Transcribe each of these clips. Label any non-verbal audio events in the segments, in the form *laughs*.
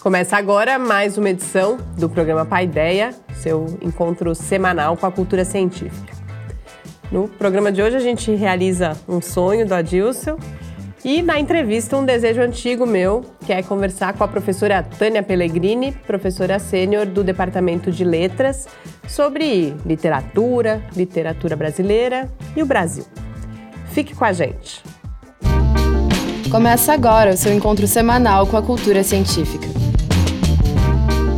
Começa agora mais uma edição do programa Paideia, seu encontro semanal com a cultura científica. No programa de hoje a gente realiza um sonho do Adilson e na entrevista um desejo antigo meu, que é conversar com a professora Tânia Pellegrini, professora sênior do Departamento de Letras, sobre literatura, literatura brasileira e o Brasil. Fique com a gente. Começa agora o seu encontro semanal com a cultura científica.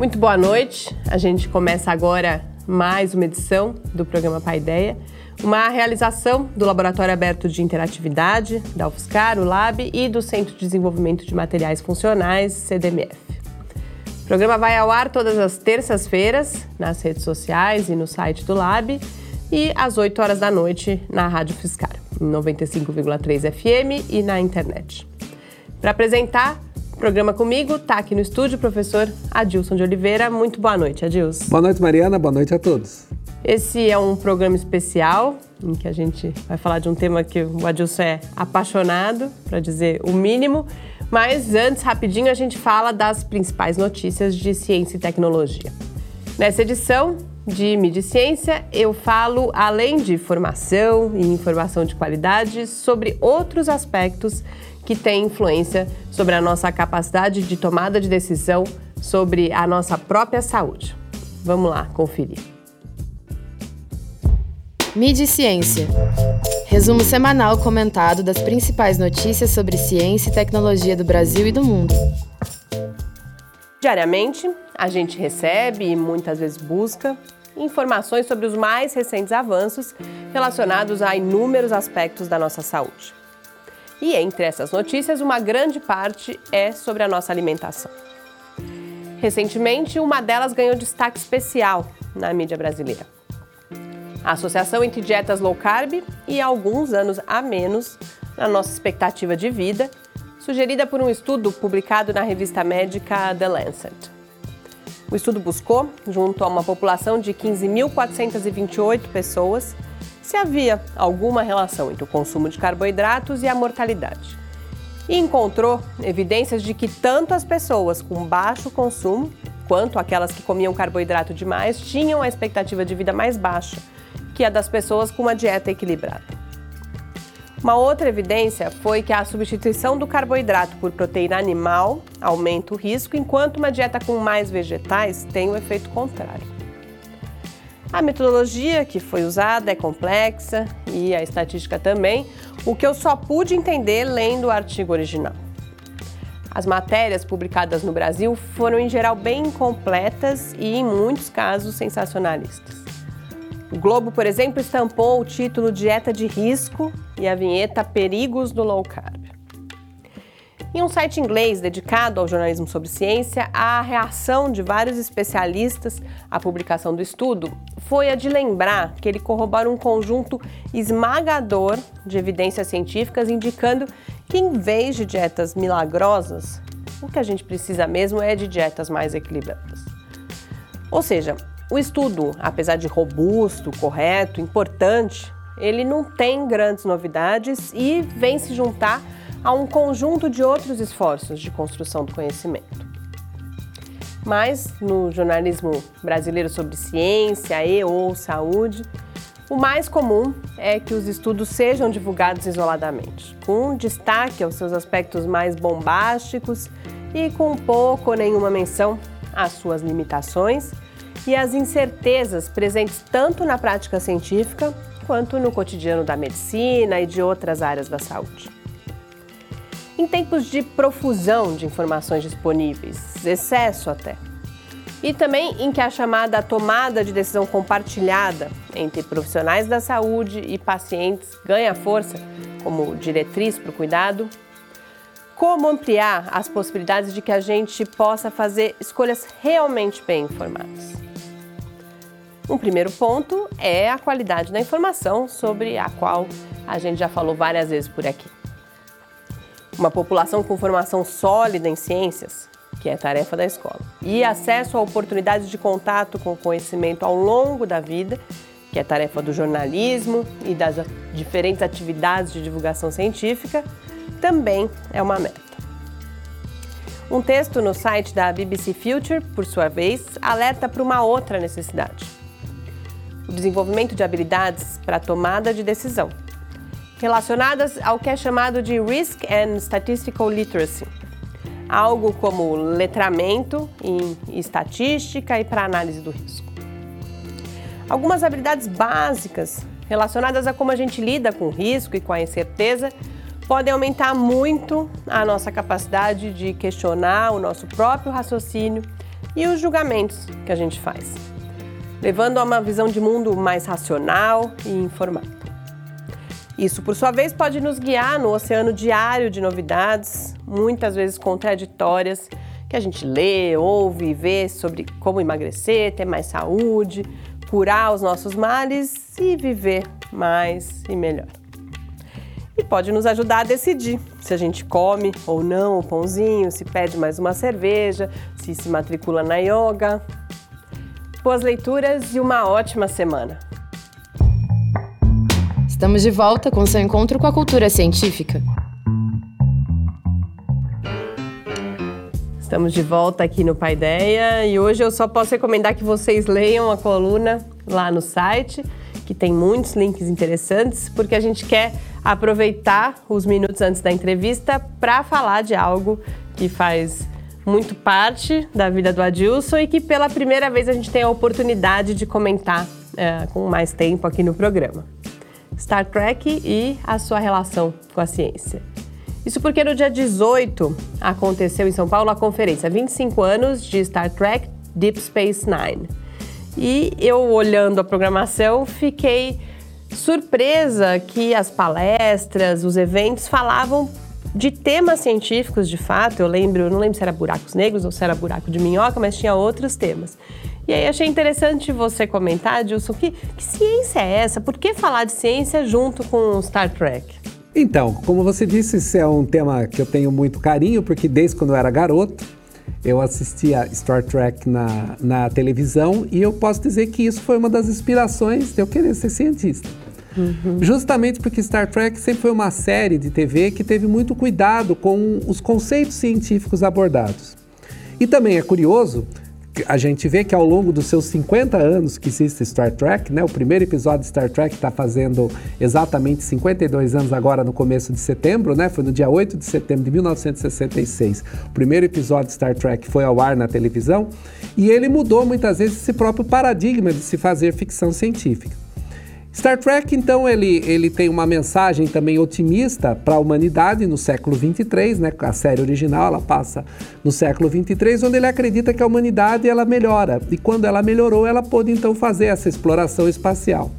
Muito boa noite. A gente começa agora mais uma edição do programa Paideia, uma realização do Laboratório Aberto de Interatividade, da UFSCar, o LAB e do Centro de Desenvolvimento de Materiais Funcionais, CDMF. O programa vai ao ar todas as terças-feiras nas redes sociais e no site do LAB e às 8 horas da noite na Rádio Fiscar, em 95,3 FM e na internet. Para apresentar Programa comigo, tá aqui no estúdio o professor Adilson de Oliveira. Muito boa noite, Adilson. Boa noite, Mariana. Boa noite a todos. Esse é um programa especial em que a gente vai falar de um tema que o Adilson é apaixonado, para dizer o mínimo. Mas antes, rapidinho, a gente fala das principais notícias de ciência e tecnologia. Nessa edição de Mídia e Ciência, eu falo, além de formação e informação de qualidade, sobre outros aspectos que tem influência sobre a nossa capacidade de tomada de decisão sobre a nossa própria saúde. Vamos lá conferir. Mídia e Ciência. Resumo semanal comentado das principais notícias sobre ciência e tecnologia do Brasil e do mundo. Diariamente, a gente recebe e muitas vezes busca informações sobre os mais recentes avanços relacionados a inúmeros aspectos da nossa saúde. E entre essas notícias, uma grande parte é sobre a nossa alimentação. Recentemente, uma delas ganhou destaque especial na mídia brasileira. A associação entre dietas low carb e alguns anos a menos na nossa expectativa de vida, sugerida por um estudo publicado na revista médica The Lancet. O estudo buscou, junto a uma população de 15.428 pessoas, se havia alguma relação entre o consumo de carboidratos e a mortalidade. E encontrou evidências de que tanto as pessoas com baixo consumo quanto aquelas que comiam carboidrato demais tinham a expectativa de vida mais baixa que a das pessoas com uma dieta equilibrada. Uma outra evidência foi que a substituição do carboidrato por proteína animal aumenta o risco, enquanto uma dieta com mais vegetais tem o efeito contrário. A metodologia que foi usada é complexa e a estatística também, o que eu só pude entender lendo o artigo original. As matérias publicadas no Brasil foram em geral bem incompletas e, em muitos casos, sensacionalistas. O Globo, por exemplo, estampou o título Dieta de Risco e a vinheta Perigos do Low Carb. Em um site inglês dedicado ao jornalismo sobre ciência, a reação de vários especialistas à publicação do estudo foi a de lembrar que ele corrobora um conjunto esmagador de evidências científicas indicando que, em vez de dietas milagrosas, o que a gente precisa mesmo é de dietas mais equilibradas. Ou seja, o estudo, apesar de robusto, correto, importante, ele não tem grandes novidades e vem se juntar a um conjunto de outros esforços de construção do conhecimento. Mas no jornalismo brasileiro sobre ciência e ou saúde, o mais comum é que os estudos sejam divulgados isoladamente, com destaque aos seus aspectos mais bombásticos e com pouco ou nenhuma menção às suas limitações e às incertezas presentes tanto na prática científica quanto no cotidiano da medicina e de outras áreas da saúde. Em tempos de profusão de informações disponíveis, excesso até, e também em que a chamada tomada de decisão compartilhada entre profissionais da saúde e pacientes ganha força, como diretriz para o cuidado? Como ampliar as possibilidades de que a gente possa fazer escolhas realmente bem informadas? Um primeiro ponto é a qualidade da informação, sobre a qual a gente já falou várias vezes por aqui. Uma população com formação sólida em ciências, que é tarefa da escola, e acesso a oportunidades de contato com o conhecimento ao longo da vida, que é tarefa do jornalismo e das diferentes atividades de divulgação científica, também é uma meta. Um texto no site da BBC Future, por sua vez, alerta para uma outra necessidade: o desenvolvimento de habilidades para a tomada de decisão, relacionadas ao que é chamado de Risk and Statistical Literacy, algo como letramento em estatística e para análise do risco. Algumas habilidades básicas relacionadas a como a gente lida com o risco e com a incerteza podem aumentar muito a nossa capacidade de questionar o nosso próprio raciocínio e os julgamentos que a gente faz, levando a uma visão de mundo mais racional e informada. Isso, por sua vez, pode nos guiar no oceano diário de novidades, muitas vezes contraditórias, que a gente lê, ouve e vê sobre como emagrecer, ter mais saúde, curar os nossos males e viver mais e melhor e pode nos ajudar a decidir se a gente come ou não o pãozinho, se pede mais uma cerveja, se se matricula na yoga. Boas leituras e uma ótima semana! Estamos de volta com seu encontro com a cultura científica. Estamos de volta aqui no Paideia e hoje eu só posso recomendar que vocês leiam a coluna lá no site, que tem muitos links interessantes, porque a gente quer aproveitar os minutos antes da entrevista para falar de algo que faz muito parte da vida do Adilson e que pela primeira vez a gente tem a oportunidade de comentar é, com mais tempo aqui no programa. Star Trek e a sua relação com a ciência. Isso porque no dia 18 aconteceu em São Paulo a conferência 25 anos de Star Trek Deep Space Nine. E eu olhando a programação fiquei surpresa que as palestras, os eventos falavam de temas científicos de fato. Eu lembro, não lembro se era buracos negros ou se era buraco de minhoca, mas tinha outros temas. E aí achei interessante você comentar, Dilson, que, que ciência é essa? Por que falar de ciência junto com Star Trek? Então, como você disse, esse é um tema que eu tenho muito carinho, porque desde quando eu era garoto, eu assistia Star Trek na, na televisão e eu posso dizer que isso foi uma das inspirações de eu querer ser cientista. Uhum. Justamente porque Star Trek sempre foi uma série de TV que teve muito cuidado com os conceitos científicos abordados. E também é curioso a gente vê que ao longo dos seus 50 anos que existe Star Trek, né, o primeiro episódio de Star Trek está fazendo exatamente 52 anos agora no começo de setembro, né, foi no dia 8 de setembro de 1966. O primeiro episódio de Star Trek foi ao ar na televisão e ele mudou muitas vezes esse próprio paradigma de se fazer ficção científica. Star Trek, então, ele, ele tem uma mensagem também otimista para a humanidade no século 23, né? A série original ela passa no século 23, onde ele acredita que a humanidade ela melhora e quando ela melhorou, ela pôde então fazer essa exploração espacial.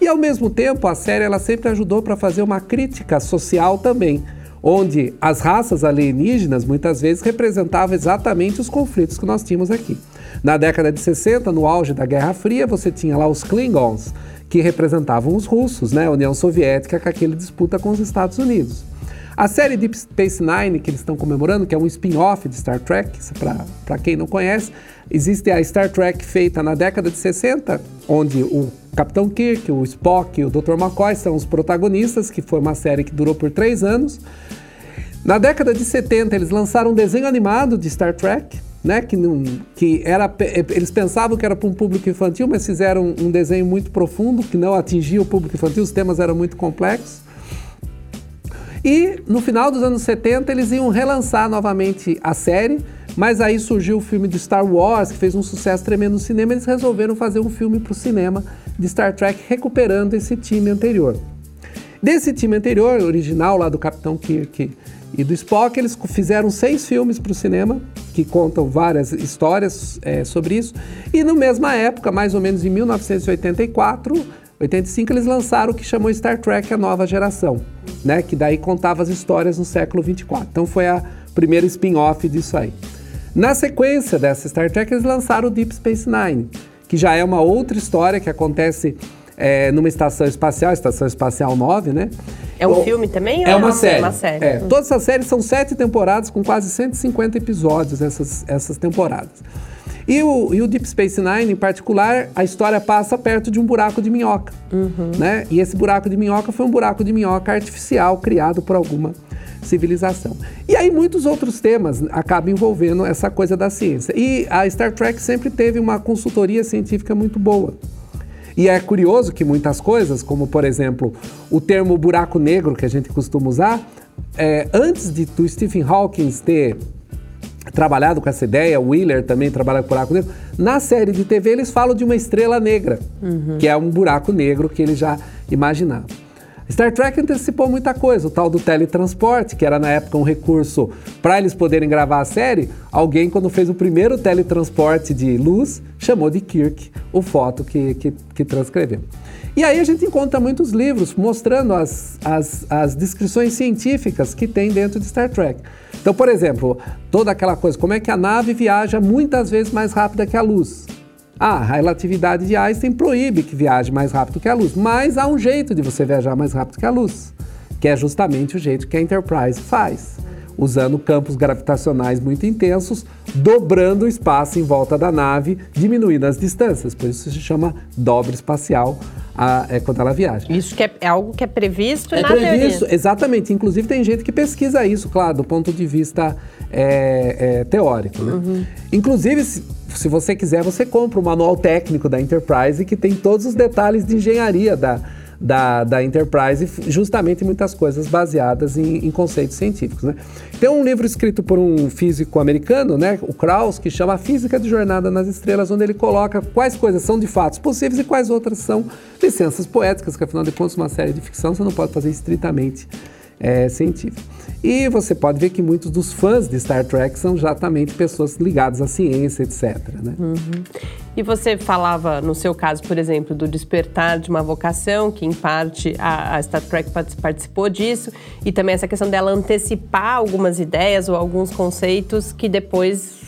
E ao mesmo tempo, a série ela sempre ajudou para fazer uma crítica social também, onde as raças alienígenas muitas vezes representavam exatamente os conflitos que nós tínhamos aqui. Na década de 60, no auge da Guerra Fria, você tinha lá os Klingons, que representavam os russos, né, a União Soviética, com aquele disputa com os Estados Unidos. A série Deep Space Nine, que eles estão comemorando, que é um spin-off de Star Trek, para quem não conhece, existe a Star Trek feita na década de 60, onde o Capitão Kirk, o Spock e o Dr. McCoy são os protagonistas, que foi uma série que durou por três anos. Na década de 70, eles lançaram um desenho animado de Star Trek, né, que, não, que era, eles pensavam que era para um público infantil, mas fizeram um desenho muito profundo que não atingia o público infantil, os temas eram muito complexos. E no final dos anos 70 eles iam relançar novamente a série, mas aí surgiu o filme de Star Wars, que fez um sucesso tremendo no cinema, eles resolveram fazer um filme para o cinema de Star Trek, recuperando esse time anterior. Desse time anterior, original lá do Capitão Kirk e do Spock, eles fizeram seis filmes para o cinema, que contam várias histórias é, sobre isso. E na mesma época, mais ou menos em 1984, 85 eles lançaram o que chamou Star Trek A Nova Geração, né? Que daí contava as histórias no século 24. Então foi a primeira spin-off disso aí. Na sequência dessa Star Trek, eles lançaram o Deep Space Nine, que já é uma outra história que acontece é, numa estação espacial, Estação Espacial 9, né? É um o, filme também? É, uma, série. uma série. É, todas as séries são sete temporadas com quase 150 episódios, essas, essas temporadas. E o, e o, Deep Space Nine, em particular, a história passa perto de um buraco de minhoca. Uhum. Né? E esse buraco de minhoca foi um buraco de minhoca artificial criado por alguma civilização. E aí muitos outros temas acabam envolvendo essa coisa da ciência. E a Star Trek sempre teve uma consultoria científica muito boa. E é curioso que muitas coisas, como por exemplo o termo buraco negro que a gente costuma usar, é, antes de do Stephen Hawking ter trabalhado com essa ideia, o Wheeler também trabalha com buraco negro. Na série de TV eles falam de uma estrela negra, uhum. que é um buraco negro que eles já imaginavam. Star Trek antecipou muita coisa, o tal do teletransporte, que era na época um recurso para eles poderem gravar a série. Alguém, quando fez o primeiro teletransporte de luz, chamou de Kirk o foto que, que, que transcreveu. E aí a gente encontra muitos livros mostrando as, as, as descrições científicas que tem dentro de Star Trek. Então, por exemplo, toda aquela coisa, como é que a nave viaja muitas vezes mais rápida que a luz? Ah, a relatividade de Einstein proíbe que viaje mais rápido que a luz, mas há um jeito de você viajar mais rápido que a luz, que é justamente o jeito que a Enterprise faz, usando campos gravitacionais muito intensos, dobrando o espaço em volta da nave, diminuindo as distâncias. Por isso se chama dobra espacial a, é quando ela viaja. Isso que é, é algo que é previsto é na previsto, teoria. Exatamente. Inclusive tem gente que pesquisa isso, claro, do ponto de vista é, é, teórico. Né? Uhum. Inclusive, se, se você quiser, você compra o manual técnico da Enterprise que tem todos os detalhes de engenharia da, da, da Enterprise, justamente muitas coisas baseadas em, em, conceitos científicos. Né? Tem um livro escrito por um físico americano, né, o Krauss, que chama Física de Jornada nas Estrelas, onde ele coloca quais coisas são de fatos possíveis e quais outras são licenças poéticas, que afinal de contas uma série de ficção você não pode fazer estritamente é, científico. E você pode ver que muitos dos fãs de Star Trek são exatamente pessoas ligadas à ciência, etc. Né? Uhum. E você falava, no seu caso, por exemplo, do despertar de uma vocação, que em parte a, a Star Trek participou disso, e também essa questão dela antecipar algumas ideias ou alguns conceitos que depois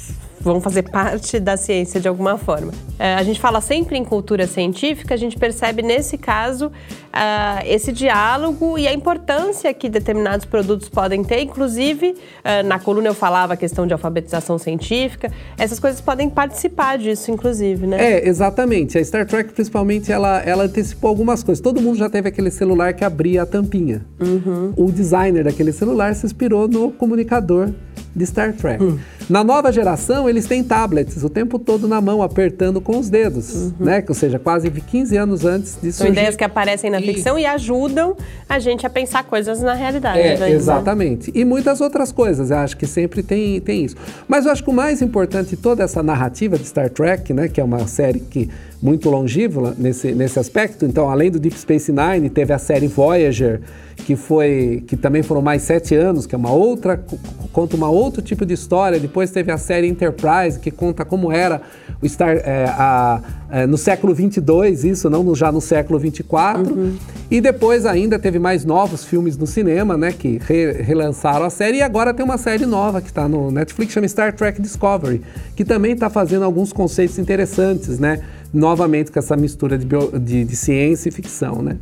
vão fazer parte da ciência de alguma forma. É, a gente fala sempre em cultura científica, a gente percebe nesse caso uh, esse diálogo e a importância que determinados produtos podem ter, inclusive uh, na coluna eu falava a questão de alfabetização científica, essas coisas podem participar disso, inclusive, né? É, exatamente. A Star Trek, principalmente, ela, ela antecipou algumas coisas. Todo mundo já teve aquele celular que abria a tampinha. Uhum. O designer daquele celular se inspirou no comunicador de Star Trek. Hum. Na nova geração, eles têm tablets o tempo todo na mão, apertando com os dedos, uhum. né? Ou seja, quase 15 anos antes de São ideias que aparecem na ficção e... e ajudam a gente a pensar coisas na realidade. É, né? exatamente. E muitas outras coisas, eu acho que sempre tem, tem isso. Mas eu acho que o mais importante de toda essa narrativa de Star Trek, né? Que é uma série que muito longínqua nesse, nesse aspecto. Então, além do Deep Space Nine, teve a série Voyager, que foi que também foram mais sete anos, que é uma outra conta uma outro tipo de história. Depois teve a série Enterprise, que conta como era o Star é, a, é, no século 22, isso não no, já no século 24. Uhum. E depois ainda teve mais novos filmes no cinema, né, que re, relançaram a série. E agora tem uma série nova que está no Netflix, chama Star Trek Discovery, que também está fazendo alguns conceitos interessantes, né, novamente com essa mistura de, bio, de, de ciência e ficção, né.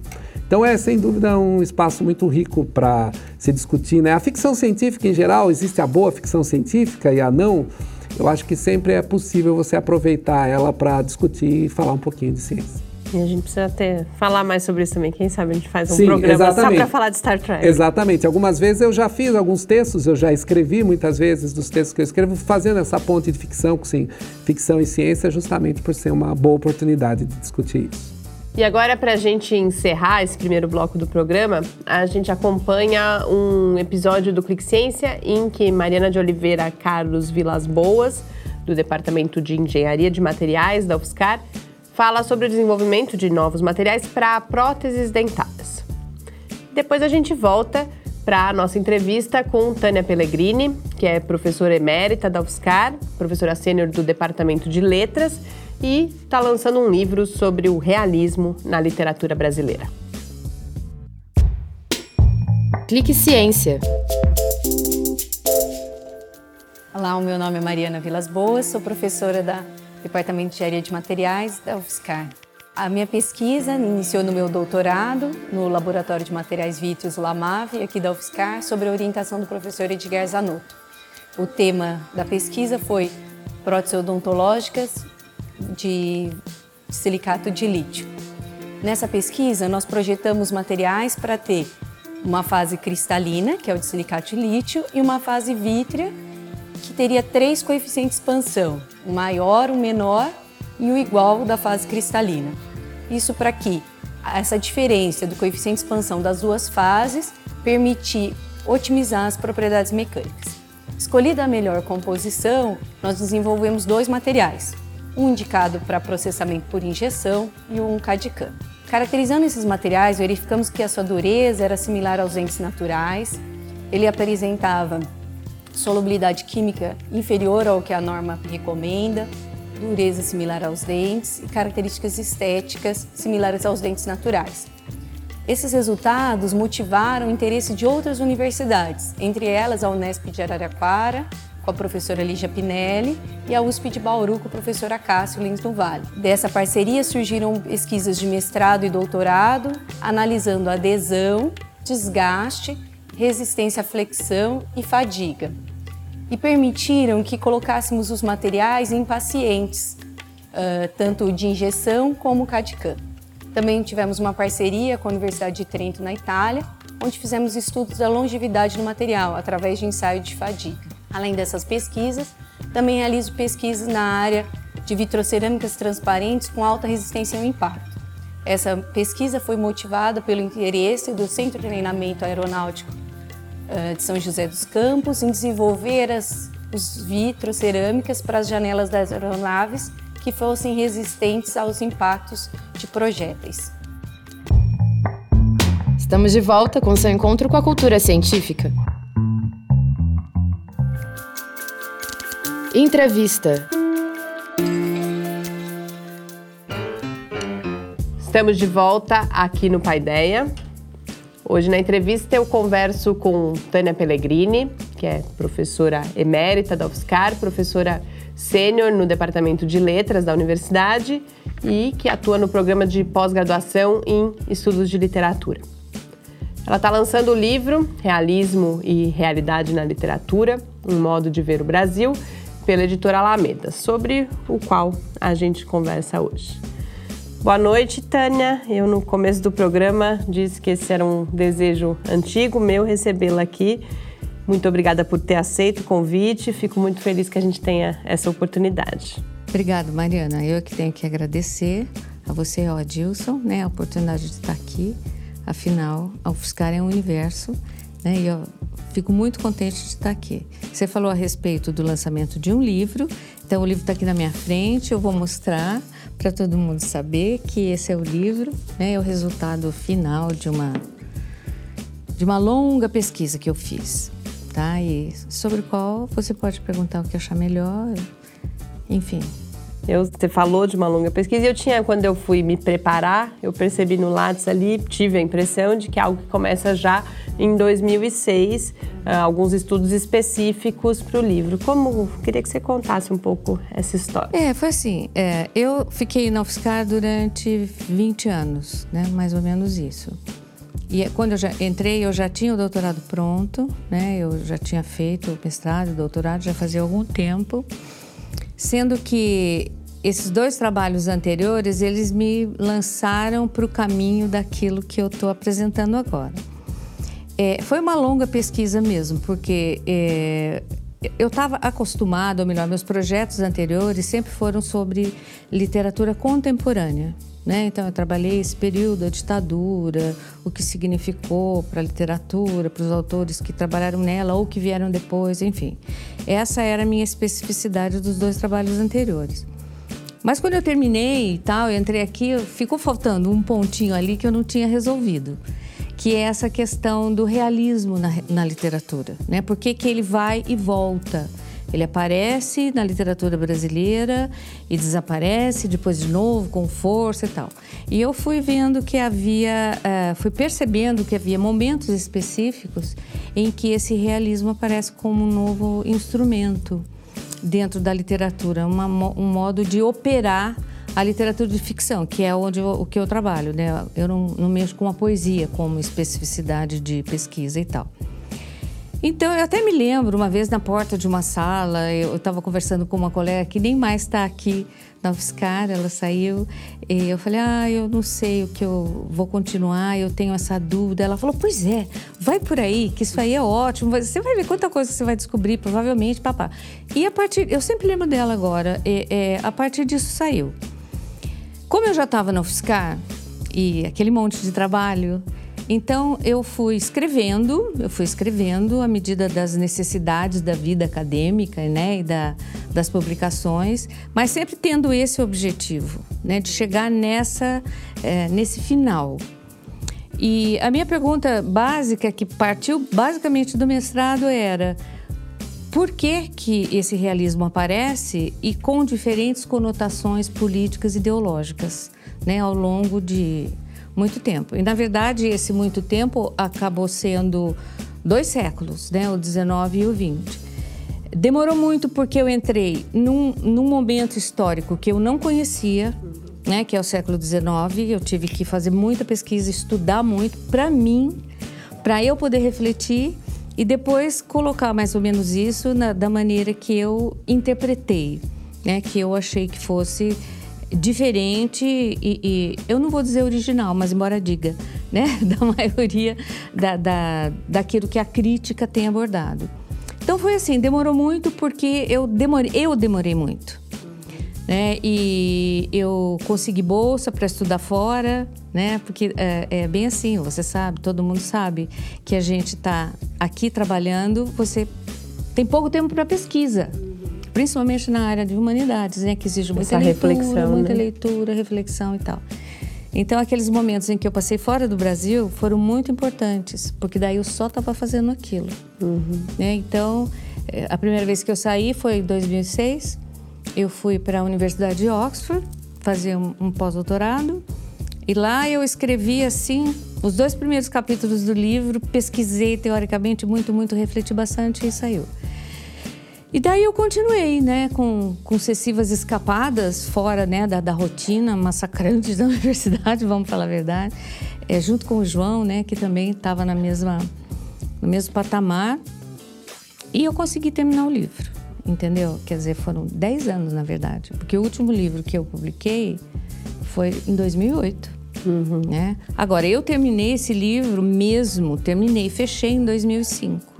Então é sem dúvida um espaço muito rico para se discutir. Né? A ficção científica em geral, existe a boa ficção científica e a não. Eu acho que sempre é possível você aproveitar ela para discutir e falar um pouquinho de ciência. E a gente precisa ter, falar mais sobre isso também. Quem sabe a gente faz um Sim, programa exatamente. só para falar de Star Trek. Exatamente. Algumas vezes eu já fiz alguns textos, eu já escrevi muitas vezes dos textos que eu escrevo, fazendo essa ponte de ficção, sim, ficção e ciência, justamente por ser uma boa oportunidade de discutir isso. E agora, para a gente encerrar esse primeiro bloco do programa, a gente acompanha um episódio do Clique Ciência em que Mariana de Oliveira Carlos Vilas Boas, do Departamento de Engenharia de Materiais da UFSCar, fala sobre o desenvolvimento de novos materiais para próteses dentárias. Depois a gente volta para a nossa entrevista com Tânia Pellegrini, que é professora emérita da UFSCar, professora sênior do Departamento de Letras e está lançando um livro sobre o realismo na literatura brasileira. Clique Ciência. Olá, o meu nome é Mariana Vilas Boas, sou professora da Departamento de Engenharia de Materiais da UFSCar. A minha pesquisa iniciou no meu doutorado no Laboratório de Materiais Vítreos LAMAV, aqui da UFSCar, sobre a orientação do professor Edgar Zanotto. O tema da pesquisa foi próteses odontológicas de silicato de lítio. Nessa pesquisa, nós projetamos materiais para ter uma fase cristalina, que é o de silicato de lítio, e uma fase vítrea, que teria três coeficientes de expansão, o maior, o menor e o igual da fase cristalina. Isso para que essa diferença do coeficiente de expansão das duas fases permitir otimizar as propriedades mecânicas. Escolhida a melhor composição, nós desenvolvemos dois materiais, um indicado para processamento por injeção e um CAD-CAM. Caracterizando esses materiais, verificamos que a sua dureza era similar aos entes naturais, ele apresentava solubilidade química inferior ao que a norma recomenda, dureza similar aos dentes e características estéticas similares aos dentes naturais. Esses resultados motivaram o interesse de outras universidades, entre elas a Unesp de Araraquara, com a professora Lígia Pinelli, e a USP de Bauru, com a professora Cássio Lins do Vale. Dessa parceria surgiram pesquisas de mestrado e doutorado, analisando adesão, desgaste, resistência à flexão e fadiga e permitiram que colocássemos os materiais em pacientes, tanto de injeção como CAD-CAM. Também tivemos uma parceria com a Universidade de Trento, na Itália, onde fizemos estudos da longevidade do material através de ensaio de fadiga. Além dessas pesquisas, também realizo pesquisas na área de vitrocerâmicas transparentes com alta resistência ao impacto. Essa pesquisa foi motivada pelo interesse do Centro de Treinamento Aeronáutico eh, de São José dos Campos em desenvolver as, os vitros cerâmicas para as janelas das aeronaves que fossem resistentes aos impactos de projéteis. Estamos de volta com seu encontro com a cultura científica. Entrevista. Estamos de volta aqui no Paideia. Hoje na entrevista eu converso com Tânia Pellegrini, que é professora emérita da UFSCar, professora sênior no Departamento de Letras da Universidade e que atua no programa de pós-graduação em Estudos de Literatura. Ela está lançando o livro Realismo e Realidade na Literatura, um modo de ver o Brasil, pela editora Alameda, sobre o qual a gente conversa hoje. Boa noite, Tânia. Eu, no começo do programa, disse que esse era um desejo antigo meu recebê-la aqui. Muito obrigada por ter aceito o convite. Fico muito feliz que a gente tenha essa oportunidade. Obrigada, Mariana. Eu que tenho que agradecer a você ao Adilson né, a oportunidade de estar aqui. Afinal, a UFSCar é um universo né, e eu fico muito contente de estar aqui. Você falou a respeito do lançamento de um livro, então o livro está aqui na minha frente, eu vou mostrar para todo mundo saber que esse é o livro, né, é o resultado final de uma de uma longa pesquisa que eu fiz, tá? E sobre o qual você pode perguntar o que achar melhor, enfim. Eu, você falou de uma longa pesquisa eu tinha, quando eu fui me preparar, eu percebi no Lattes ali, tive a impressão de que é algo que começa já em 2006, uh, ah, alguns estudos específicos para o livro. Como queria que você contasse um pouco essa história? É, foi assim. É, eu fiquei na UFSCar durante 20 anos, né? Mais ou menos isso. E é, quando eu já entrei, eu já tinha o doutorado pronto, né? Eu já tinha feito o mestrado, o doutorado, já fazia algum tempo. Sendo que esses dois trabalhos anteriores, eles me lançaram para o caminho daquilo que eu estou apresentando agora. É, foi uma longa pesquisa mesmo, porque é, eu estava acostumada, ou melhor, meus projetos anteriores sempre foram sobre literatura contemporânea. Né? Então, eu trabalhei esse período da ditadura, o que significou para a literatura, para os autores que trabalharam nela ou que vieram depois, enfim. Essa era a minha especificidade dos dois trabalhos anteriores. Mas quando eu terminei e tal, eu entrei aqui, ficou faltando um pontinho ali que eu não tinha resolvido que é essa questão do realismo na, na literatura, né? Por que, que ele vai e volta? Ele aparece na literatura brasileira e desaparece depois de novo com força e tal. E eu fui vendo que havia, uh, fui percebendo que havia momentos específicos em que esse realismo aparece como um novo instrumento dentro da literatura, uma, um modo de operar a literatura de ficção, que é onde eu, o que eu trabalho, né? Eu não, não mexo com a poesia como especificidade de pesquisa e tal. Então, eu até me lembro, uma vez na porta de uma sala, eu estava conversando com uma colega que nem mais está aqui na UFSCar, ela saiu, e eu falei, ah, eu não sei o que eu vou continuar, eu tenho essa dúvida. Ela falou, pois é, vai por aí, que isso aí é ótimo, você vai ver quanta coisa você vai descobrir, provavelmente, papá. E a partir, eu sempre lembro dela agora, e, é, a partir disso saiu. Como eu já estava na UFSCar, e aquele monte de trabalho, então eu fui escrevendo, eu fui escrevendo à medida das necessidades da vida acadêmica, né, e da, das publicações, mas sempre tendo esse objetivo, né, de chegar nessa, é, nesse final. E a minha pergunta básica, que partiu basicamente do mestrado, era por que, que esse realismo aparece e com diferentes conotações políticas e ideológicas, né, ao longo de muito tempo. E, na verdade, esse muito tempo acabou sendo dois séculos, né? O 19 e o 20. Demorou muito porque eu entrei num, num momento histórico que eu não conhecia, né? Que é o século 19. Eu tive que fazer muita pesquisa, estudar muito para mim, para eu poder refletir e depois colocar mais ou menos isso na, da maneira que eu interpretei, né? Que eu achei que fosse diferente e, e, eu não vou dizer original, mas embora diga, né, *laughs* da maioria da, da, daquilo que a crítica tem abordado. Então foi assim, demorou muito porque eu demorei, eu demorei muito. Né? E eu consegui bolsa para estudar fora, né? Porque é, é, bem assim, você sabe, todo mundo sabe que a gente está aqui trabalhando, você tem pouco tempo para pesquisa principalmente na área de humanidades, né, que exige muita Essa leitura, reflexão, muita né? leitura, reflexão e tal. Então, aqueles momentos em que eu passei fora do Brasil foram muito importantes, porque daí eu só estava fazendo aquilo. Uhum. Né? Então, eh, a primeira vez que eu saí foi em 2006. Eu fui para a Universidade de Oxford fazer um, um pós-doutorado. E lá eu escrevi, assim, os dois primeiros capítulos do livro, pesquisei teoricamente muito, muito, refleti bastante e saiu. E daí eu continuei, né, com, com sucessivas escapadas fora, né, da, da rotina massacrante *laughs* da universidade, vamos falar a verdade, é, junto com o João, né, que também estava na mesma, no mesmo patamar. E eu consegui terminar o livro, entendeu? Quer dizer, foram 10 anos, na verdade, porque o último livro que eu publiquei foi em 2008. Uhum. Né? Agora, eu terminei esse livro mesmo, terminei, fechei em 2005.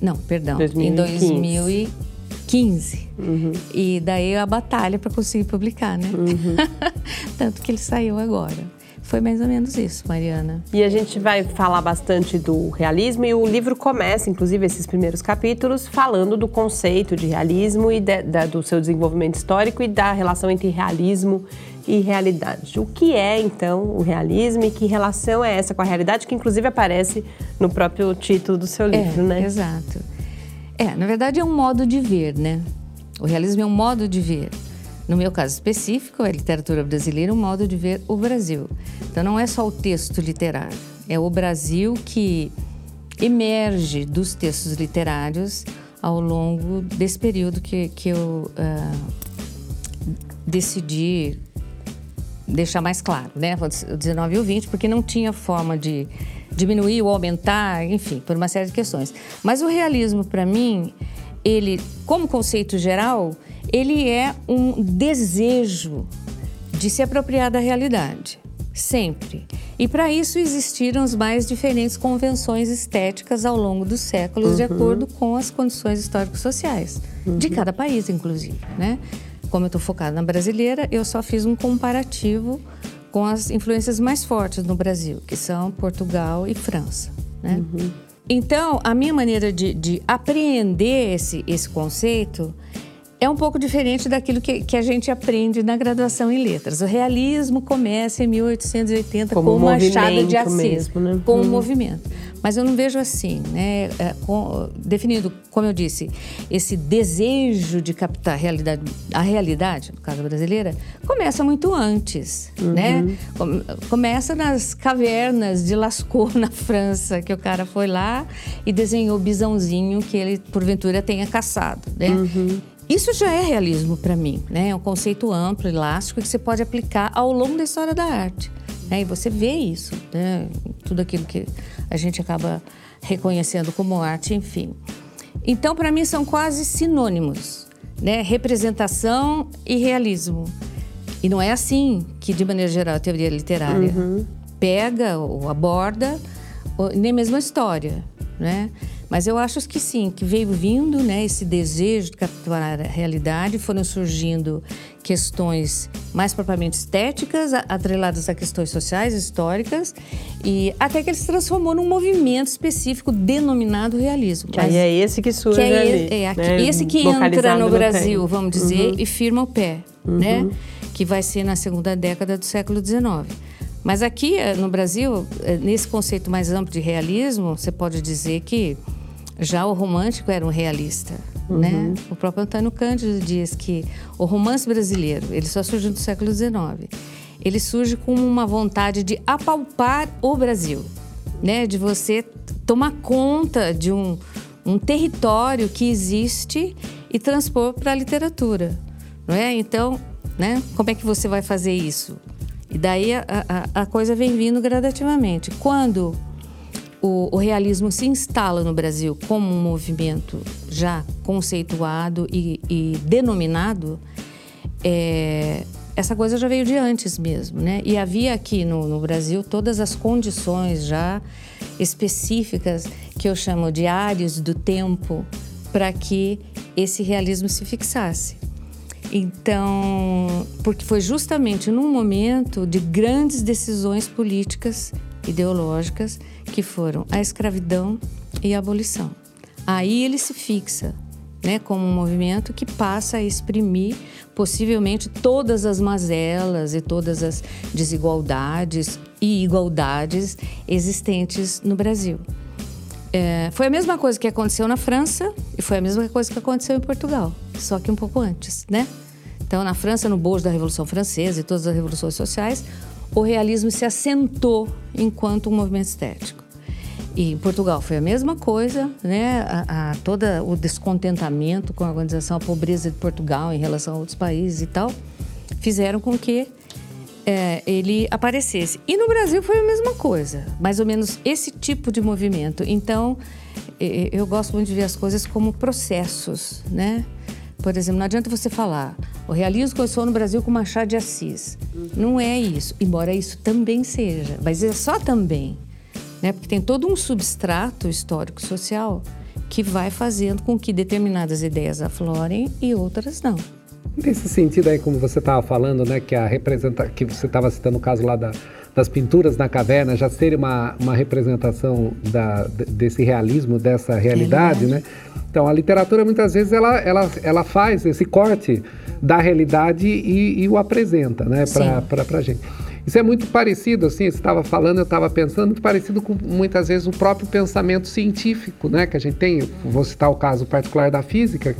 Não, perdão, 2015. em 2015. Uhum. E daí a batalha para conseguir publicar, né? Uhum. *laughs* Tanto que ele saiu agora. Foi mais ou menos isso, Mariana. E a gente vai falar bastante do realismo e o livro começa, inclusive, esses primeiros capítulos, falando do conceito de realismo e de, de, do seu desenvolvimento histórico e da relação entre realismo e realidade. O que é, então, o realismo e que relação é essa com a realidade, que inclusive aparece no próprio título do seu livro, é, né? Exato. É, na verdade é um modo de ver, né? O realismo é um modo de ver. No meu caso específico, a literatura brasileira, um modo de ver o Brasil. Então não é só o texto literário, é o Brasil que emerge dos textos literários ao longo desse período que, que eu uh, decidi deixar mais claro, né? O 19 e o 20, porque não tinha forma de diminuir ou aumentar, enfim, por uma série de questões. Mas o realismo, para mim, ele, como conceito geral, ele é um desejo de se apropriar da realidade, sempre. E para isso existiram as mais diferentes convenções estéticas ao longo dos séculos, uhum. de acordo com as condições históricos-sociais uhum. de cada país, inclusive, né? como eu estou focada na brasileira, eu só fiz um comparativo com as influências mais fortes no Brasil, que são Portugal e França. Né? Uhum. Então, a minha maneira de, de, apreender esse, esse conceito é um pouco diferente daquilo que, que, a gente aprende na graduação em letras. O realismo começa em 1880 como com Machado de Assis, mesmo, né? com o um uhum. movimento. Mas eu não vejo assim, né? É, com, definido, como eu disse, esse desejo de captar a realidade, a realidade, no caso brasileira, começa muito antes, né? Uhum. né? Começa nas cavernas de Lascaux, *laughs* na França, que o cara foi lá e desenhou o bisãozinho que ele, porventura, tenha caçado, né? Uhum. Isso já é realismo para mim, né? É um conceito amplo, elástico, que você pode aplicar ao longo da história da arte. Né? E você vê isso, né? Tudo aquilo que a gente acaba reconhecendo como arte, enfim. Então, para mim, são quase sinônimos, né? Representação e realismo. E não é assim que, de maneira geral, a teoria literária pega ou aborda, ou, nem mesmo a história, né? Mas eu acho que sim, que veio vindo né, esse desejo de capturar a realidade, foram surgindo questões mais propriamente estéticas, atreladas a questões sociais, históricas, e até que ele se transformou num movimento específico denominado realismo. Que aí é esse que surge que é, ali, é, né? esse que entra no no Brasil, tempo. vamos dizer, e firma o pé, né? Que vai ser na segunda década do século XIX. Mas aqui eh, no Brasil, eh, nesse conceito mais amplo de realismo, você pode dizer que já o romântico era um realista, né? O próprio Antônio Cândido diz que o romance brasileiro, ele só surge no século XIX. Ele surge com uma vontade de apalpar o Brasil, né? De você tomar conta de um, um território que existe e transpor para a literatura, não é? Então, né? Como é que você vai fazer isso? E daí a, a, a coisa vem vindo gradativamente. Quando o, o, realismo se instala no Brasil como um movimento já conceituado e, e denominado, é, essa coisa já veio de antes mesmo, né? E havia aqui no, no, Brasil todas as condições já específicas que eu chamo de áreas do tempo para que esse realismo se fixasse. Então, porque foi justamente num momento de grandes decisões políticas, ideológicas, que foram a escravidão e a abolição. Aí ele se fixa, né, como um movimento que passa a exprimir possivelmente todas as mazelas e todas as desigualdades e igualdades existentes no Brasil. É, foi a mesma coisa que aconteceu na França e foi a mesma coisa que aconteceu em Portugal, só que um pouco antes, né? Então, na França, no bojo da Revolução Francesa e todas as revoluções sociais, o realismo se assentou enquanto um movimento estético. E em Portugal foi a mesma coisa, né? A, a, todo o descontentamento com a organização, a pobreza de Portugal em relação a outros países e tal, fizeram com que é, ele aparecesse. E no Brasil foi a mesma coisa, mais ou menos esse tipo de movimento. Então, eu gosto muito de ver as coisas como processos, né? Por exemplo, não adianta você falar, o realismo começou no Brasil com Machado de Assis. Não é isso, embora isso também seja, mas é só também, né? Porque tem todo um substrato histórico-social que vai fazendo com que determinadas ideias aflorem e outras não. Nesse sentido aí, como você estava falando, né, que a representa que você estava citando o caso lá da, das pinturas na caverna já ser uma, uma representação da, desse realismo, dessa realidade, né? Então, a literatura muitas vezes ela, ela, ela faz esse corte da realidade e, e o apresenta, né, para a gente. Isso é muito parecido, assim, você estava falando, eu estava pensando, muito parecido com muitas vezes o próprio pensamento científico, né, que a gente tem. Vou citar o caso particular da física,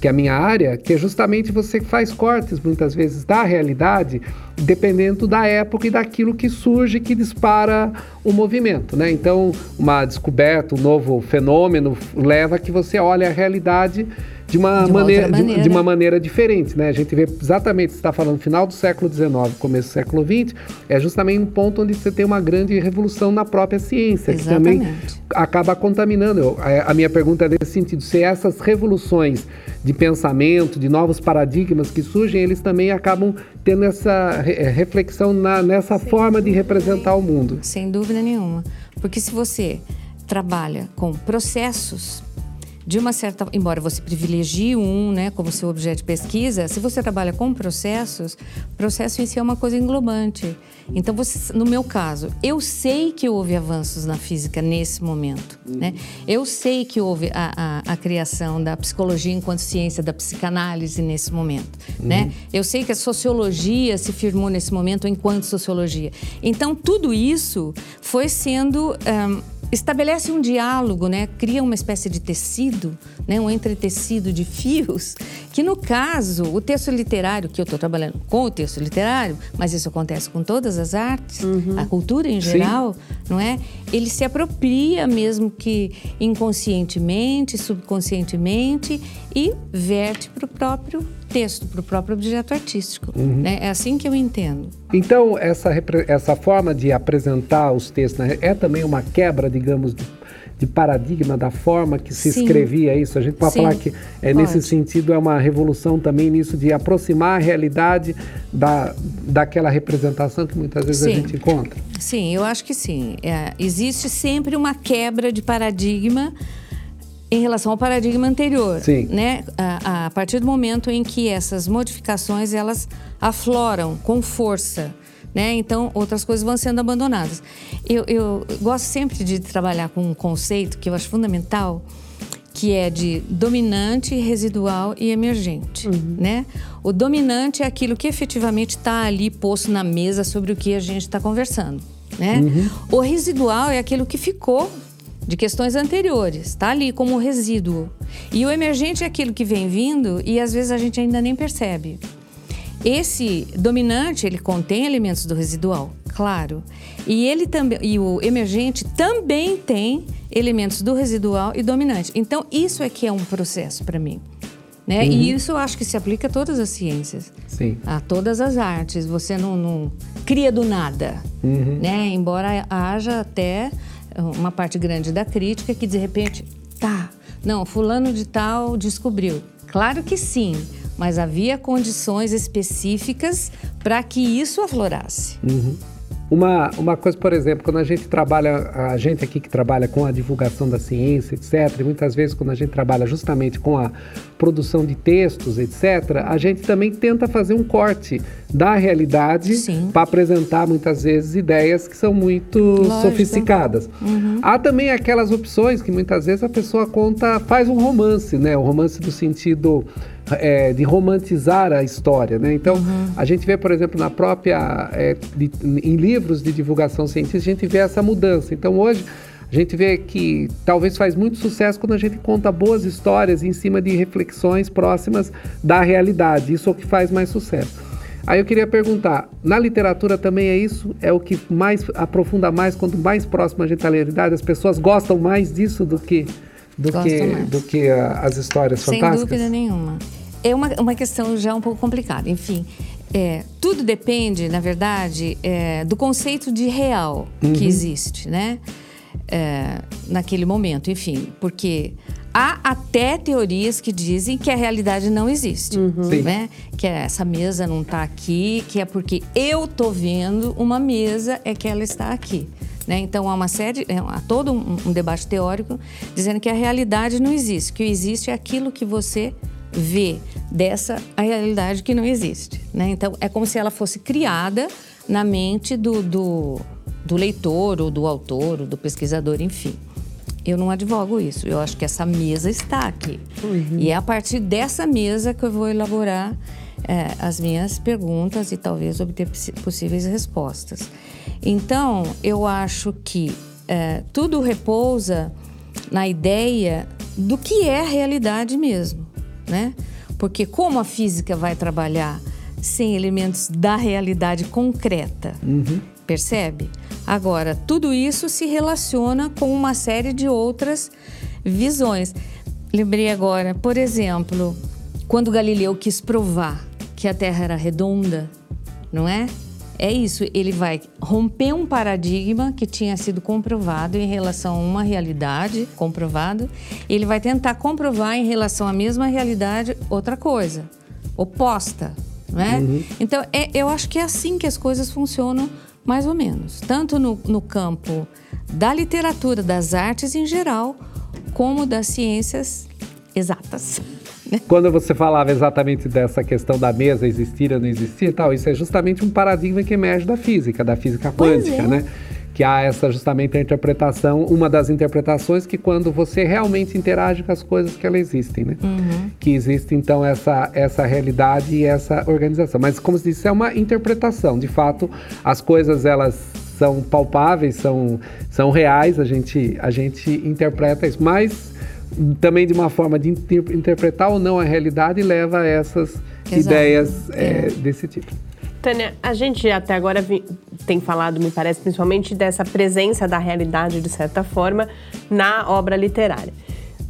que é a minha área, que é justamente você faz cortes muitas vezes da realidade, dependendo da época e daquilo que surge que dispara o movimento, né? Então, uma descoberta, um novo fenômeno leva que você olhe a realidade de uma, De uma maneira, outra de- maneira. de uma maneira diferente, né? A gente vê exatamente, você está falando final do século XIX, começo do século XX, é justamente um ponto onde você tem uma grande revolução na própria ciência, que também Exatamente. acaba contaminando. Eu- a, a minha pergunta é nesse sentido, se essas revoluções de pensamento, de novos paradigmas que surgem, eles também acabam tendo essa re- eh, reflexão na- nessa forma de representar o mundo. Sem dúvida nenhuma. Porque se você trabalha com processos, de uma certa. Embora você privilegie um, né, como seu objeto de pesquisa, se você trabalha com processos, processo em si é uma coisa englobante. Então, você, no meu caso, eu sei que houve avanços na física nesse momento. Né? Eu sei que houve a, a, a criação da psicologia enquanto ciência, da psicanálise nesse momento. Né? Eu sei que a sociologia se firmou nesse momento enquanto sociologia. Então, tudo isso foi sendo. ahn, estabelece um diálogo, né? Cria uma espécie de tecido, né? Um entretecido de fios, que no caso, o texto literário, que eu estou trabalhando com o texto literário, mas isso acontece com todas as artes, uhum. a cultura em geral, Sim. não é? Ele se apropria mesmo que inconscientemente, subconscientemente e verte para o próprio texto, para o próprio objeto artístico. Uhum. Né? É assim que eu entendo. Então, essa, essa forma de apresentar os textos né, é também uma quebra, digamos, de, de paradigma da forma que se Sim. escrevia isso. A gente pode Sim, falar que é, nesse sentido é uma revolução também nisso de aproximar a realidade da, daquela representação que muitas vezes sim. a gente encontra. Sim, eu acho que sim. É, existe sempre uma quebra de paradigma em relação ao paradigma anterior, Sim. né? A, a, partir do momento em que essas modificações elas afloram com força, né? Então outras coisas vão sendo abandonadas. Eu, eu gosto sempre de trabalhar com um conceito que eu acho fundamental, que é de dominante, residual e emergente, uhum. né? O dominante é aquilo que efetivamente está ali posto na mesa sobre o que a gente está conversando, né? Uhum. O residual é aquilo que ficou de questões anteriores, está ali como resíduo. E o emergente é aquilo que vem vindo e às vezes a gente ainda nem percebe. Esse dominante, ele contém elementos do residual, claro. E ele também e o emergente também tem elementos do residual e dominante. Então, isso é que é um processo para mim. Né? Uhum. E isso eu acho que se aplica a todas as ciências, Sim. a todas as artes. Você não, não cria do nada, uhum. né? Embora haja até uma parte grande da crítica que de repente, tá, não, fulano de tal descobriu. Claro que sim, mas havia condições específicas para que isso aflorasse. Uhum. Uma, uma coisa, por exemplo, quando a gente trabalha, a gente aqui que trabalha com a divulgação da ciência, etc., e muitas vezes quando a gente trabalha justamente com a produção de textos, etc., a gente também tenta fazer um corte da realidade para apresentar muitas vezes ideias que são muito Lógico. sofisticadas. Uhum. Há também aquelas opções que muitas vezes a pessoa conta, faz um romance, né? O romance do sentido é, de romantizar a história, né? Então, uhum. a gente vê, por exemplo, na própria, é, de, em livros de divulgação científica, a gente vê essa mudança. Então, hoje, a gente vê que talvez faz muito sucesso quando a gente conta boas histórias em cima de reflexões próximas da realidade. Isso é o que faz mais sucesso. Aí eu queria perguntar, na literatura também é isso? É o que mais aprofunda mais, quanto mais próximo a gente da realidade, as pessoas gostam mais disso do que do que do que a, as histórias Sem fantásticas? Sem dúvida nenhuma é uma, uma questão já um pouco complicada. Enfim, é, tudo depende, na verdade, é, do conceito de real uhum. que existe, né? É, naquele momento, enfim, porque há até teorias que dizem que a realidade não existe, uhum. né? Que essa mesa não está aqui, que é porque eu tô vendo uma mesa é que ela está aqui. Né? Então há uma série, é, há todo um, um debate teórico dizendo que a realidade não existe, que o existe é aquilo que você ver dessa a realidade que não existe. Né? Então, é como se ela fosse criada na mente do, do, do leitor, ou do autor, ou do pesquisador, enfim. Eu não advogo isso. Eu acho que essa mesa está aqui. Uhum. E é a partir dessa mesa que eu vou elaborar é, as minhas perguntas e talvez obter possíveis respostas. Então, eu acho que é, tudo repousa na ideia do que é a realidade mesmo né? Porque como a física vai trabalhar sem elementos da realidade concreta, uhum. percebe? Agora, tudo isso se relaciona com uma série de outras visões. Lembrei agora, por exemplo, quando Galileu quis provar que a Terra era redonda, não é? É isso, ele vai romper um paradigma que tinha sido comprovado em relação a uma realidade comprovado, ele vai tentar comprovar em relação à mesma realidade outra coisa, oposta, não é? Uhum. Então, é, eu acho que é assim que as coisas funcionam, mais ou menos, tanto no, no campo da literatura, das artes em geral, como das ciências exatas. Quando você falava exatamente dessa questão da mesa existir ou não existir tal, isso é justamente um paradigma que emerge da física, da física quântica, é. né? Que há essa justamente a interpretação, uma das interpretações que quando você realmente interage com as coisas que elas existem, né? Uhum. Que existe então essa, essa realidade e essa organização. Mas como se disse, é uma interpretação. De fato, as coisas elas são palpáveis, são, são reais, a gente, a gente interpreta isso. Mas também de uma forma de inter interpretar ou não a realidade leva a essas Exato. ideias é, é. desse tipo. Tânia, a gente até agora tem falado, me parece, principalmente dessa presença da realidade, de certa forma, na obra literária.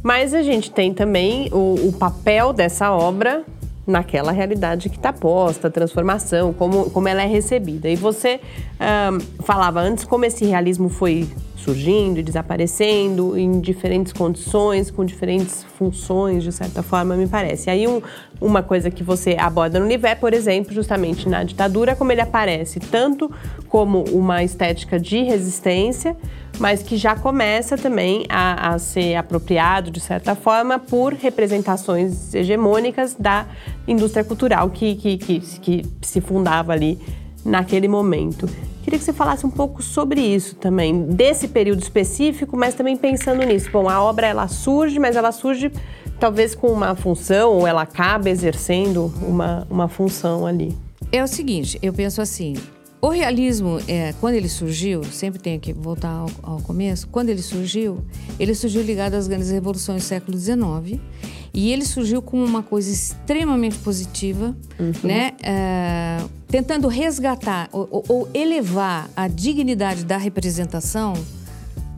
Mas a gente tem também o, o papel dessa obra naquela realidade que está posta, a transformação, como, como ela é recebida. E você um, falava antes como esse realismo foi surgindo e desaparecendo em diferentes condições, com diferentes funções, de certa forma, me parece. Aí um, uma coisa que você aborda no livro é, por exemplo, justamente na ditadura, como ele aparece tanto como uma estética de resistência, mas que já começa também a, a ser apropriado, de certa forma, por representações hegemônicas da indústria cultural que, que, que, que se fundava ali naquele momento. Queria que você falasse um pouco sobre isso também, desse período específico, mas também pensando nisso. Bom, a obra ela surge, mas ela surge talvez com uma função, ou ela acaba exercendo uma, uma função ali. É o seguinte, eu penso assim, o realismo, é, quando ele surgiu, sempre tenho que voltar ao, ao, começo, quando ele surgiu, ele surgiu ligado às grandes revoluções do século XIX e ele surgiu como uma coisa extremamente positiva, uhum. né? É, tentando resgatar ou, ou elevar a dignidade da representação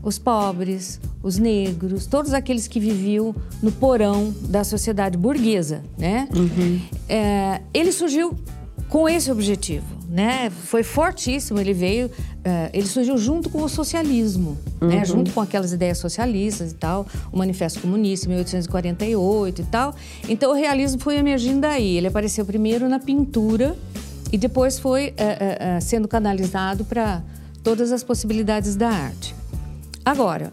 os pobres, os negros, todos aqueles que viviam no porão da sociedade burguesa, né? Uhum. É, ele surgiu com esse objetivo, né? Foi fortíssimo. Ele veio, uh, ele surgiu junto com o socialismo, né? uhum. né? Junto com aquelas ideias socialistas e tal, o Manifesto Comunista, 1848 e tal. Então o realismo foi emergindo daí. Ele apareceu primeiro na pintura e depois foi uh, uh, sendo canalizado para todas as possibilidades da arte. Agora,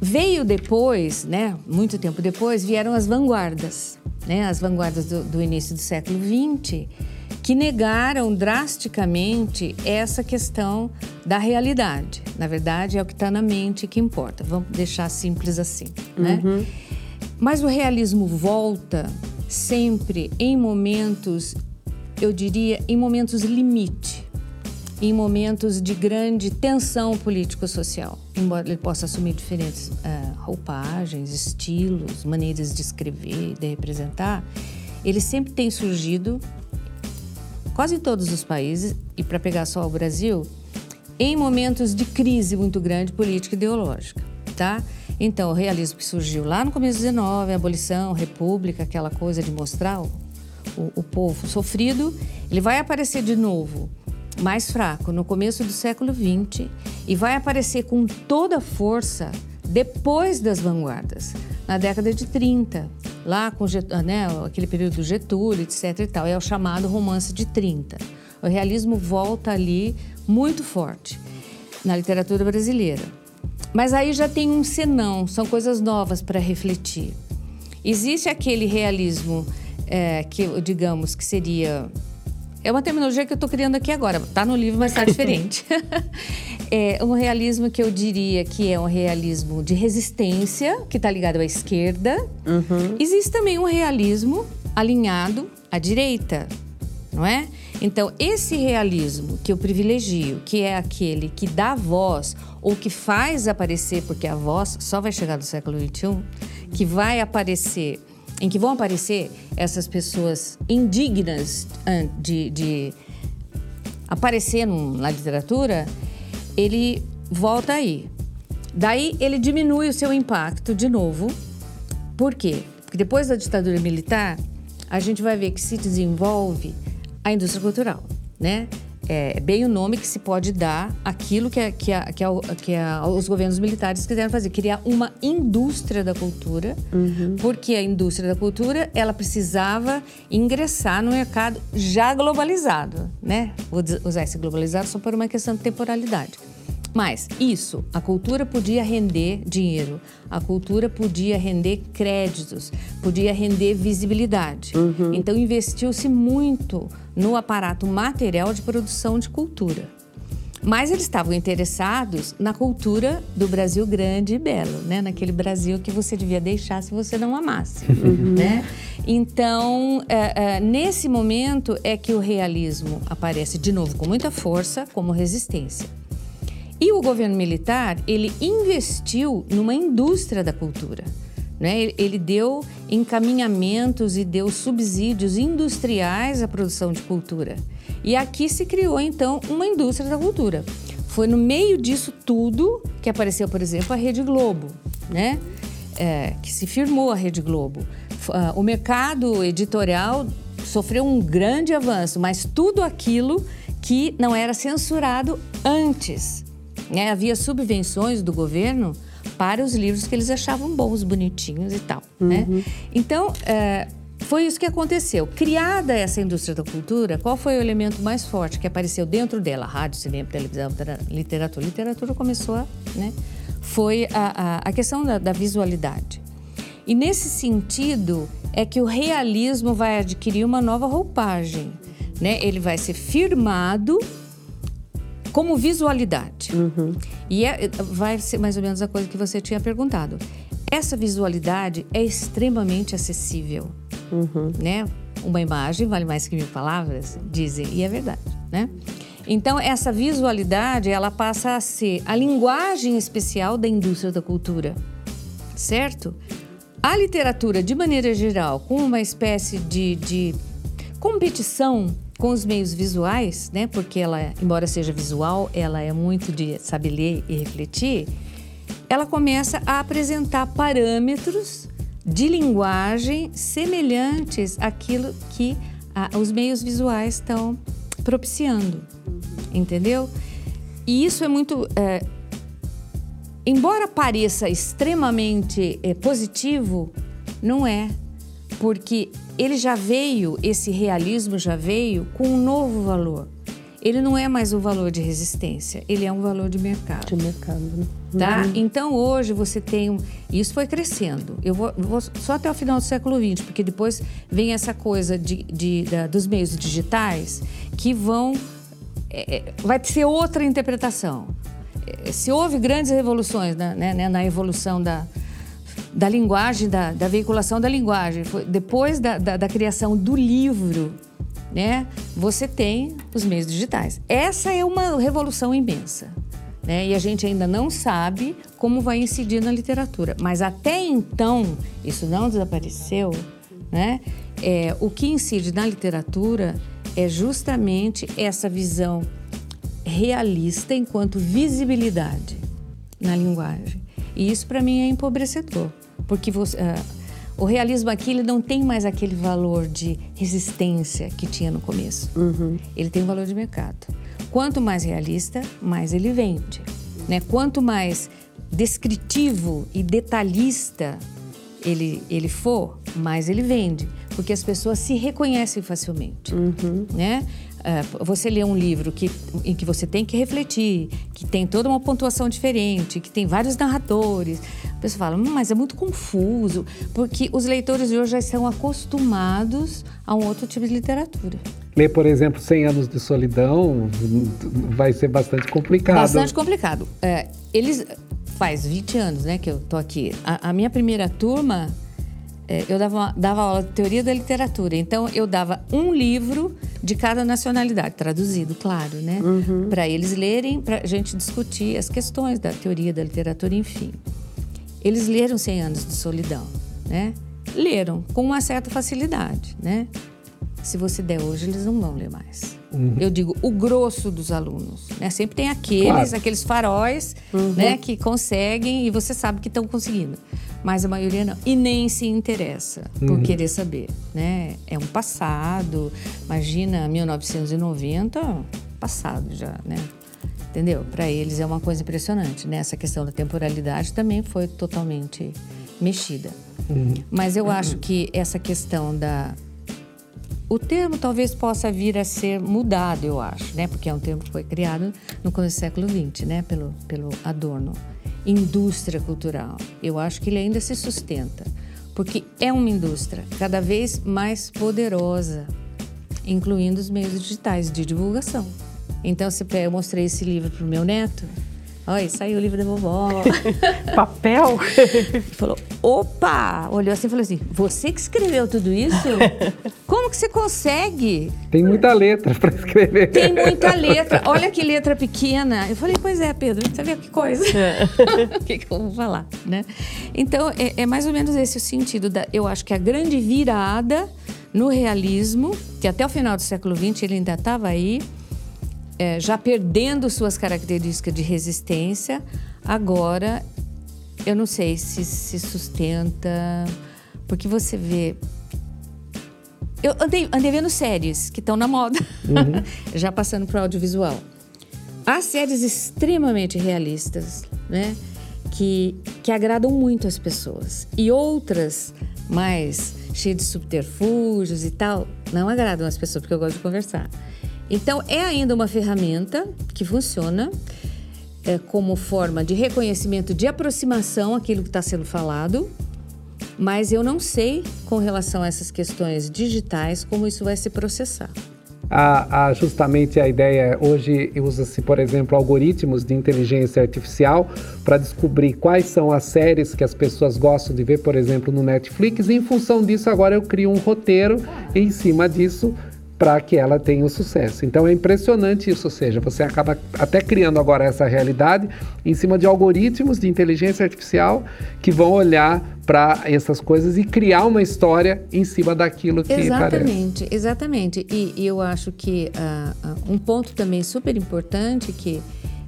veio depois, né? Muito tempo depois, vieram as vanguardas, né? As vanguardas do, do início do século XX que negaram drasticamente essa questão da realidade. Na verdade, é o que está na mente que importa. Vamos deixar simples assim, né? Uhum. Mas o realismo volta sempre em momentos, eu diria, em momentos limite, em momentos de grande tensão político-social, embora ele possa assumir diferentes uh, roupagens, estilos, maneiras de escrever, de representar, ele sempre tem surgido quase todos os países, e para pegar só o Brasil, em momentos de crise muito grande política e ideológica, tá? Então, o realismo que surgiu lá no começo do 19, a abolição, república, aquela coisa de mostrar o, o, o povo sofrido, ele vai aparecer de novo mais fraco no começo do século XX e vai aparecer com toda a força depois das vanguardas, na década de 30, lá com né, aquele período do Getúlio, etc. e tal. É o chamado romance de 30. O realismo volta ali muito forte na literatura brasileira. Mas aí já tem um senão, são coisas novas para refletir. Existe aquele realismo é, que, digamos, que seria é uma terminologia que eu estou criando aqui agora. Está no livro, mas está *laughs* diferente. *laughs* é um realismo que eu diria que é um realismo de resistência, que está ligado à esquerda. Uhum. Existe também um realismo alinhado à direita, não é? Então, esse realismo que eu privilegio, que é aquele que dá voz ou que faz aparecer, porque a voz só vai chegar do século XXI, que vai aparecer em que vão aparecer essas pessoas indignas de, de aparecer na literatura, ele volta aí. Daí ele diminui o seu impacto de novo. Por quê? Porque depois da ditadura militar, a gente vai ver que se desenvolve a indústria cultural, né? É bem o nome que se pode dar aquilo que, que, que, que os governos militares quiseram fazer, criar uma indústria da cultura, uhum. porque a indústria da cultura ela precisava ingressar no mercado já globalizado, né? Vou usar esse globalizado só por uma questão de temporalidade. Mas isso, a cultura podia render dinheiro, a cultura podia render créditos, podia render visibilidade. Uhum. Então investiu-se muito no aparato material de produção de cultura. Mas eles estavam interessados na cultura do Brasil grande e belo, né? Naquele Brasil que você devia deixar se você não amasse, uhum. né? Então, é, é, nesse momento é que o realismo aparece de novo com muita força como resistência. E o governo militar, ele investiu numa indústria da cultura. Né? Ele deu encaminhamentos e deu subsídios industriais à produção de cultura. E aqui se criou, então, uma indústria da cultura. Foi no meio disso tudo que apareceu, por exemplo, a Rede Globo, né? É, que se firmou a Rede Globo. Ah, o mercado editorial sofreu um grande avanço, mas tudo aquilo que não era censurado antes. Né? Havia subvenções do governo para os livros que eles achavam bons, bonitinhos e tal. Né? Uhum. Né? Então, é, foi isso que aconteceu. Criada essa indústria da cultura, qual foi o elemento mais forte que apareceu dentro dela? Rádio, cinema, televisão, literatura. Literatura começou a. Né? Foi a, a, a questão da, da visualidade. E nesse sentido é que o realismo vai adquirir uma nova roupagem. Né? Ele vai ser firmado como visualidade. Uhum. E é, vai ser mais ou menos a coisa que você tinha perguntado. Essa visualidade é extremamente acessível, uhum. né? Uma imagem vale mais que mil palavras, dizem, e é verdade, né? Então, essa visualidade, ela passa a ser a linguagem especial da indústria da cultura, certo? A literatura, de maneira geral, com uma espécie de, de competição com os meios visuais, né? Porque ela, embora seja visual, ela é muito de saber ler e refletir. Ela começa a apresentar parâmetros de linguagem semelhantes àquilo que os meios visuais estão propiciando, entendeu? E isso é muito, é, embora pareça extremamente é, positivo, não é, porque ele já veio, esse realismo já veio com um novo valor. Ele não é mais o valor de resistência, ele é um valor de mercado. De mercado. Né? Tá? Uhum. Então hoje você tem. Isso foi crescendo. Eu vou, vou, só até o final do século XX, porque depois vem essa coisa de, de da, dos meios digitais que vão. É, é vai ser outra interpretação. É, se houve grandes revoluções né, né, na evolução da, da linguagem, da, da veiculação da linguagem. Foi depois da, da, da, criação do livro, né, você tem os meios digitais. Essa é uma revolução imensa. Né? E a gente ainda não sabe como vai incidir na literatura. Mas até então, isso não desapareceu. Né? É, o que incide na literatura é justamente essa visão realista enquanto visibilidade na linguagem. E isso para mim é empobrecedor, porque você, uh, o realismo aqui ele não tem mais aquele valor de resistência que tinha no começo. Uhum. Ele tem um valor de mercado. Quanto mais realista, mais ele vende. Né? Quanto mais descritivo e detalhista ele, ele for, mais ele vende, porque as pessoas se reconhecem facilmente. Uhum. Né? Uh, você lê um livro que, em que você tem que refletir, que tem toda uma pontuação diferente, que tem vários narradores. A pessoa fala, hum, mas é muito confuso, porque os leitores de hoje já estão acostumados a um outro tipo de literatura. Ler, por exemplo, 100 anos de solidão vai ser bastante complicado. Bastante complicado. É, eles faz 20 anos né, que eu tô aqui. A, a minha primeira turma, eu dava, dava aula de teoria da literatura. Então, eu dava um livro de cada nacionalidade, traduzido, claro, né? Uhum. Para eles lerem, para a gente discutir as questões da teoria da literatura, enfim. Eles leram 100 anos de solidão, né? Leram com uma certa facilidade, né? Se você der hoje, eles não vão ler mais. Uhum. Eu digo o grosso dos alunos. Né? Sempre tem aqueles, claro. aqueles faróis uhum. né, que conseguem e você sabe que estão conseguindo. Mas a maioria não. E nem se interessa por uhum. querer saber. Né? É um passado. Imagina 1990, passado já, né? Entendeu? Para eles é uma coisa impressionante. Né? Essa questão da temporalidade também foi totalmente mexida. Uhum. Mas eu acho que essa questão da o termo talvez possa vir a ser mudado, eu acho, né? Porque é um termo que foi criado no começo do século XX, né? Pelo, pelo Adorno. Indústria cultural. Eu acho que ele ainda se sustenta, porque é uma indústria cada vez mais poderosa, incluindo os meios digitais de divulgação. Então, se eu mostrei esse livro para o meu neto, olha, saiu o livro da vovó. *laughs* Papel? Ele falou, opa, olhou assim e falou assim: Você que escreveu tudo isso? Como que você consegue? Tem muita letra para escrever. Tem muita letra. Olha que letra pequena. Eu falei: Pois é, Pedro, você vê que coisa. *laughs* O que, que eu vou falar, né? Então, é, é mais ou menos esse o sentido. Da, eu acho que a grande virada no realismo, que até o final do século XX ele ainda estava aí, é, já perdendo suas características de resistência, agora eu não sei se se sustenta, porque você vê. Eu andei, andei vendo séries que estão na moda, uhum. *laughs* já passando para o audiovisual. Há séries extremamente realistas, né? Que, que agradam muito as pessoas. E outras mais cheias de subterfúgios e tal, não agradam as pessoas, porque eu gosto de conversar. Então, é ainda uma ferramenta que funciona é, como forma de reconhecimento, de aproximação àquilo que está sendo falado, mas eu não sei, com relação a essas questões digitais, como isso vai se processar. A, a, justamente a ideia hoje usa-se, por exemplo, algoritmos de inteligência artificial para descobrir quais são as séries que as pessoas gostam de ver, por exemplo, no Netflix. E em função disso, agora eu crio um roteiro e em cima disso para que ela tenha o sucesso. Então é impressionante isso, ou seja, você acaba até criando agora essa realidade em cima de algoritmos de inteligência artificial que vão olhar para essas coisas e criar uma história em cima daquilo que exatamente, parece. Exatamente, e, e eu acho que uh, um ponto também super importante que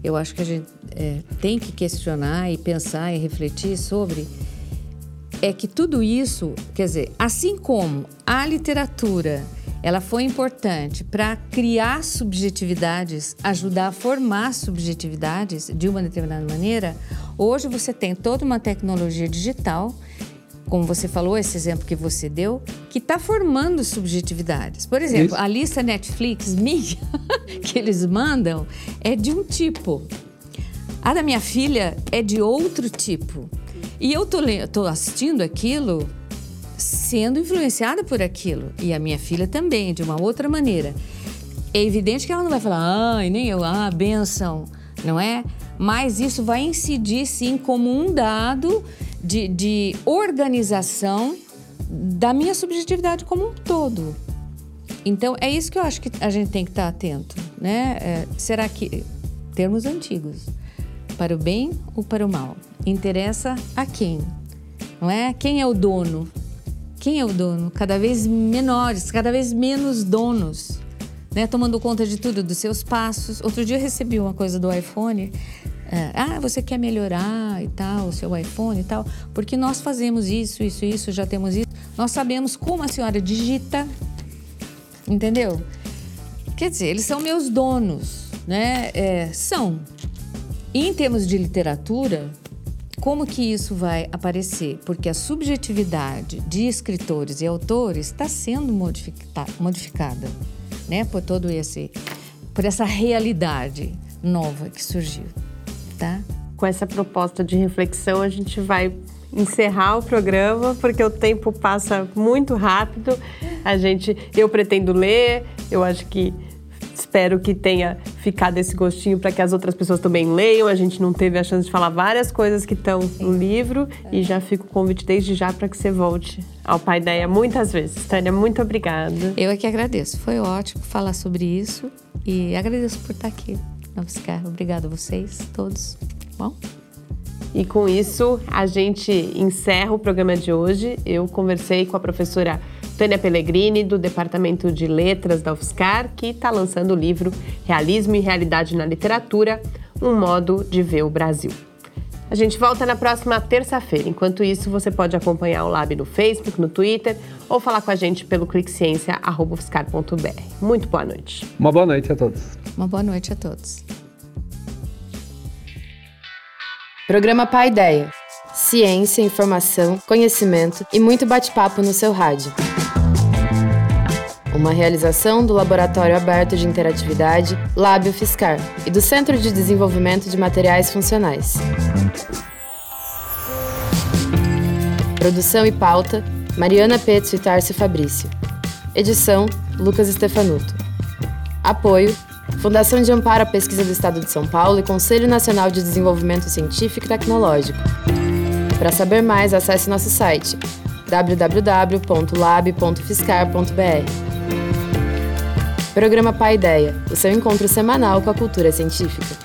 eu acho que a gente é, tem que questionar e pensar e refletir sobre é que tudo isso, quer dizer, assim como a literatura ela foi importante para criar subjetividades, ajudar a formar subjetividades de uma determinada maneira. Hoje você tem toda uma tecnologia digital, como você falou, esse exemplo que você deu, que está formando subjetividades. Por exemplo, Isso. a lista Netflix *laughs* minha que eles mandam é de um tipo. A da minha filha é de outro tipo. E eu tô, tô assistindo aquilo sendo influenciada por aquilo. E a minha filha também, de uma outra maneira. É evidente que ela não vai falar, ai, nem eu, ah, benção, não é? Mas isso vai incidir, sim, como um dado de, de organização da minha subjetividade como um todo. Então, é isso que eu acho que a gente tem que estar atento, né? É, será que, termos antigos, para o bem ou para o mal? Interessa a quem? Não é? Quem é o dono quem é o dono? Cada vez menores, cada vez menos donos, né? Tomando conta de tudo, dos seus passos. Outro dia eu recebi uma coisa do iPhone. É, ah, você quer melhorar e tal, o seu iPhone e tal, porque nós fazemos isso, isso, isso, já temos isso. Nós sabemos como a senhora digita, entendeu? Quer dizer, eles são meus donos, né? É, são. E em termos de literatura, como que isso vai aparecer? Porque a subjetividade de escritores e autores está sendo modificada, né, por todo esse, por essa realidade nova que surgiu, tá? Com essa proposta de reflexão, a gente vai encerrar o programa porque o tempo passa muito rápido. A gente, eu pretendo ler, eu acho que Espero que tenha ficado esse gostinho para que as outras pessoas também leiam. A gente não teve a chance de falar várias coisas que estão no livro e já fico o convite desde já para que você volte ao Pai Ideia muitas vezes. Tânia, muito obrigada. Eu é que agradeço. Foi ótimo falar sobre isso e agradeço por estar aqui na UFSCar. Obrigada a vocês todos. Bom? E com isso, a gente encerra o programa de hoje. Eu conversei com a professora Tânia Pellegrini, do Departamento de Letras da UFSCar, que está lançando o livro Realismo e Realidade na Literatura Um Modo de Ver o Brasil. A gente volta na próxima terça-feira. Enquanto isso, você pode acompanhar o Lab no Facebook, no Twitter ou falar com a gente pelo cliqueciência.ufscar.br. Muito boa noite. Uma boa noite a todos. Uma boa noite a todos. Programa Pai Ideia. Ciência, informação, conhecimento e muito bate-papo no seu rádio uma realização do Laboratório Aberto de Interatividade Lábio Fiscar e do Centro de Desenvolvimento de Materiais Funcionais. Produção e pauta: Mariana Petzo e Tarcio Fabrício. Edição: Lucas Stefanuto. Apoio: Fundação de Amparo à Pesquisa do Estado de São Paulo e Conselho Nacional de Desenvolvimento Científico e Tecnológico. Para saber mais, acesse nosso site www.lab.fiscar.br. Programa Pai Ideia, o seu encontro semanal com a cultura científica.